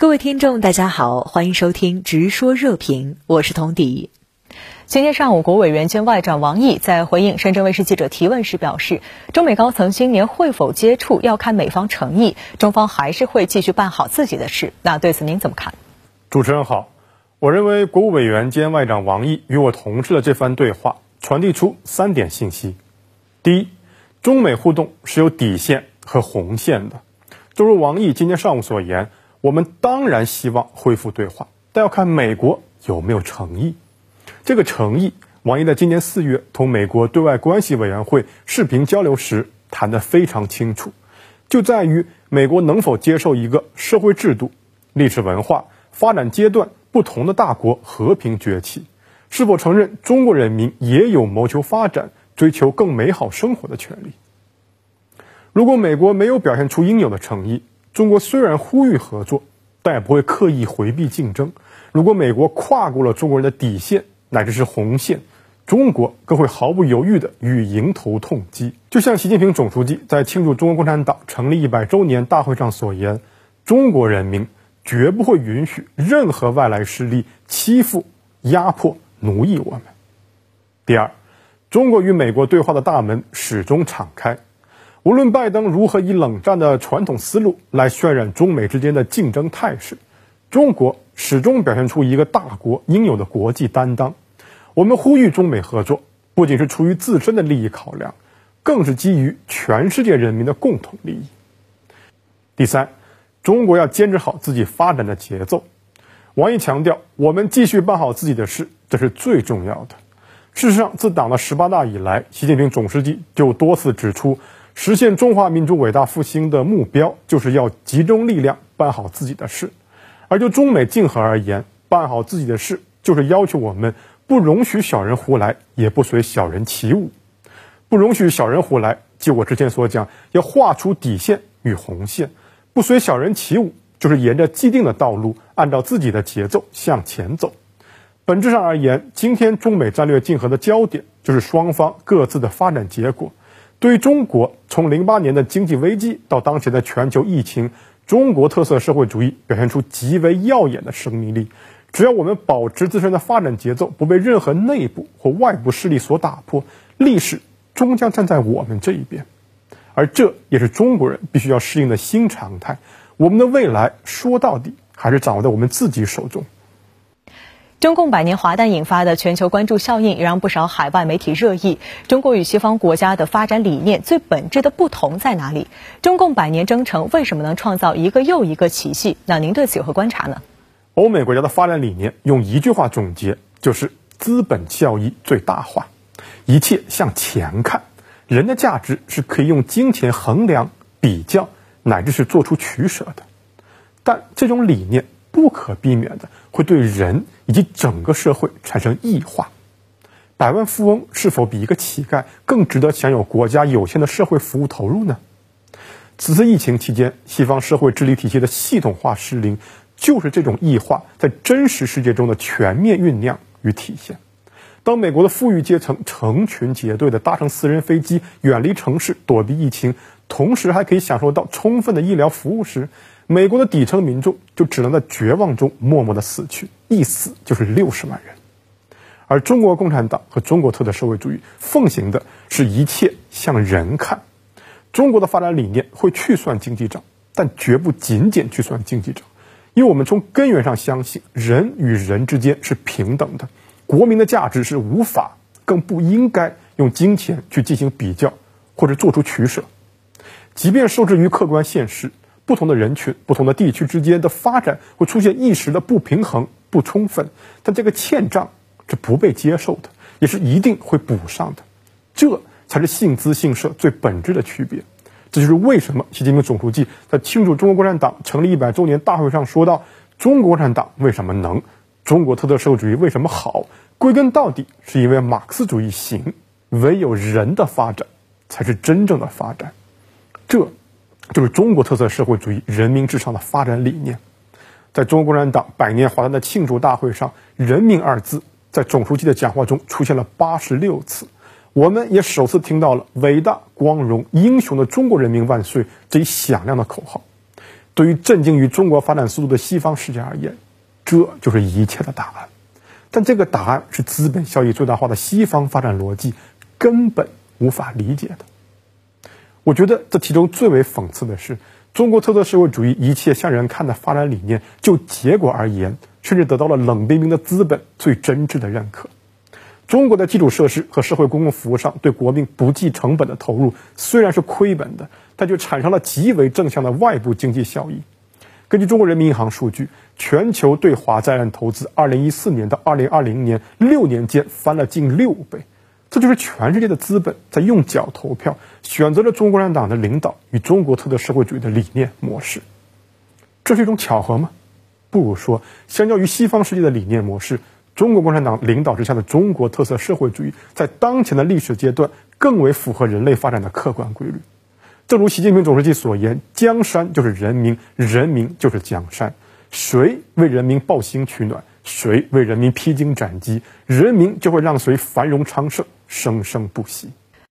各位听众，大家好，欢迎收听《直说热评》，我是童迪。今天上午，国委员兼外长王毅在回应深圳卫视记者提问时表示，中美高层今年会否接触要看美方诚意，中方还是会继续办好自己的事。那对此您怎么看？主持人好，我认为国务委员兼外长王毅与我同事的这番对话传递出三点信息：第一，中美互动是有底线和红线的，正如王毅今天上午所言。我们当然希望恢复对话，但要看美国有没有诚意。这个诚意，王毅在今年四月同美国对外关系委员会视频交流时谈得非常清楚，就在于美国能否接受一个社会制度、历史文化、发展阶段不同的大国和平崛起，是否承认中国人民也有谋求发展、追求更美好生活的权利。如果美国没有表现出应有的诚意，中国虽然呼吁合作，但也不会刻意回避竞争。如果美国跨过了中国人的底线乃至是红线，中国更会毫不犹豫地予以迎头痛击。就像习近平总书记在庆祝中国共产党成立一百周年大会上所言：“中国人民绝不会允许任何外来势力欺负、压迫、奴役我们。”第二，中国与美国对话的大门始终敞开。无论拜登如何以冷战的传统思路来渲染中美之间的竞争态势，中国始终表现出一个大国应有的国际担当。我们呼吁中美合作，不仅是出于自身的利益考量，更是基于全世界人民的共同利益。第三，中国要坚持好自己发展的节奏。王毅强调，我们继续办好自己的事，这是最重要的。事实上，自党的十八大以来，习近平总书记就多次指出。实现中华民族伟大复兴的目标，就是要集中力量办好自己的事。而就中美竞合而言，办好自己的事，就是要求我们不容许小人胡来，也不随小人起舞。不容许小人胡来，就我之前所讲，要画出底线与红线，不随小人起舞，就是沿着既定的道路，按照自己的节奏向前走。本质上而言，今天中美战略竞合的焦点，就是双方各自的发展结果。对于中国，从零八年的经济危机到当前的全球疫情，中国特色社会主义表现出极为耀眼的生命力。只要我们保持自身的发展节奏，不被任何内部或外部势力所打破，历史终将站在我们这一边。而这也是中国人必须要适应的新常态。我们的未来，说到底还是掌握在我们自己手中。中共百年华诞引发的全球关注效应，也让不少海外媒体热议。中国与西方国家的发展理念最本质的不同在哪里？中共百年征程为什么能创造一个又一个奇迹？那您对此有何观察呢？欧美国家的发展理念用一句话总结，就是资本效益最大化，一切向钱看。人的价值是可以用金钱衡量、比较，乃至是做出取舍的。但这种理念。不可避免的会对人以及整个社会产生异化。百万富翁是否比一个乞丐更值得享有国家有限的社会服务投入呢？此次疫情期间，西方社会治理体系的系统化失灵，就是这种异化在真实世界中的全面酝酿与体现。当美国的富裕阶层成群结队的搭乘私人飞机远离城市躲避疫情，同时还可以享受到充分的医疗服务时，美国的底层民众就只能在绝望中默默的死去，一死就是六十万人。而中国共产党和中国特色社会主义奉行的是一切向人看。中国的发展理念会去算经济账，但绝不仅仅去算经济账，因为我们从根源上相信人与人之间是平等的，国民的价值是无法更不应该用金钱去进行比较或者做出取舍，即便受制于客观现实。不同的人群、不同的地区之间的发展会出现一时的不平衡、不充分，但这个欠账是不被接受的，也是一定会补上的，这才是信资信社最本质的区别。这就是为什么习近平总书记在庆祝中国共产党成立一百周年大会上说到：“中国共产党为什么能？中国特色社会主义为什么好？归根到底是因为马克思主义行，唯有人的发展才是真正的发展。”这。就是中国特色社会主义人民至上的发展理念，在中国共产党百年华诞的庆祝大会上，“人民”二字在总书记的讲话中出现了八十六次，我们也首次听到了“伟大、光荣、英雄的中国人民万岁”这一响亮的口号。对于震惊于中国发展速度的西方世界而言，这就是一切的答案。但这个答案是资本效益最大化的西方发展逻辑根本无法理解的。我觉得这其中最为讽刺的是，中国特色社会主义一切向人看的发展理念，就结果而言，甚至得到了冷冰冰的资本最真挚的认可。中国的基础设施和社会公共服务上对国民不计成本的投入，虽然是亏本的，但却产生了极为正向的外部经济效益。根据中国人民银行数据，全球对华在岸投资，二零一四年到二零二零年六年间翻了近六倍。这就是全世界的资本在用脚投票，选择了中国共产党的领导与中国特色社会主义的理念模式。这是一种巧合吗？不如说，相较于西方世界的理念模式。中国共产党领导之下的中国特色社会主义，在当前的历史阶段更为符合人类发展的客观规律。正如习近平总书记所言：“江山就是人民，人民就是江山。谁为人民抱薪取暖，谁为人民披荆斩棘，人民就会让谁繁荣昌盛，生生不息。”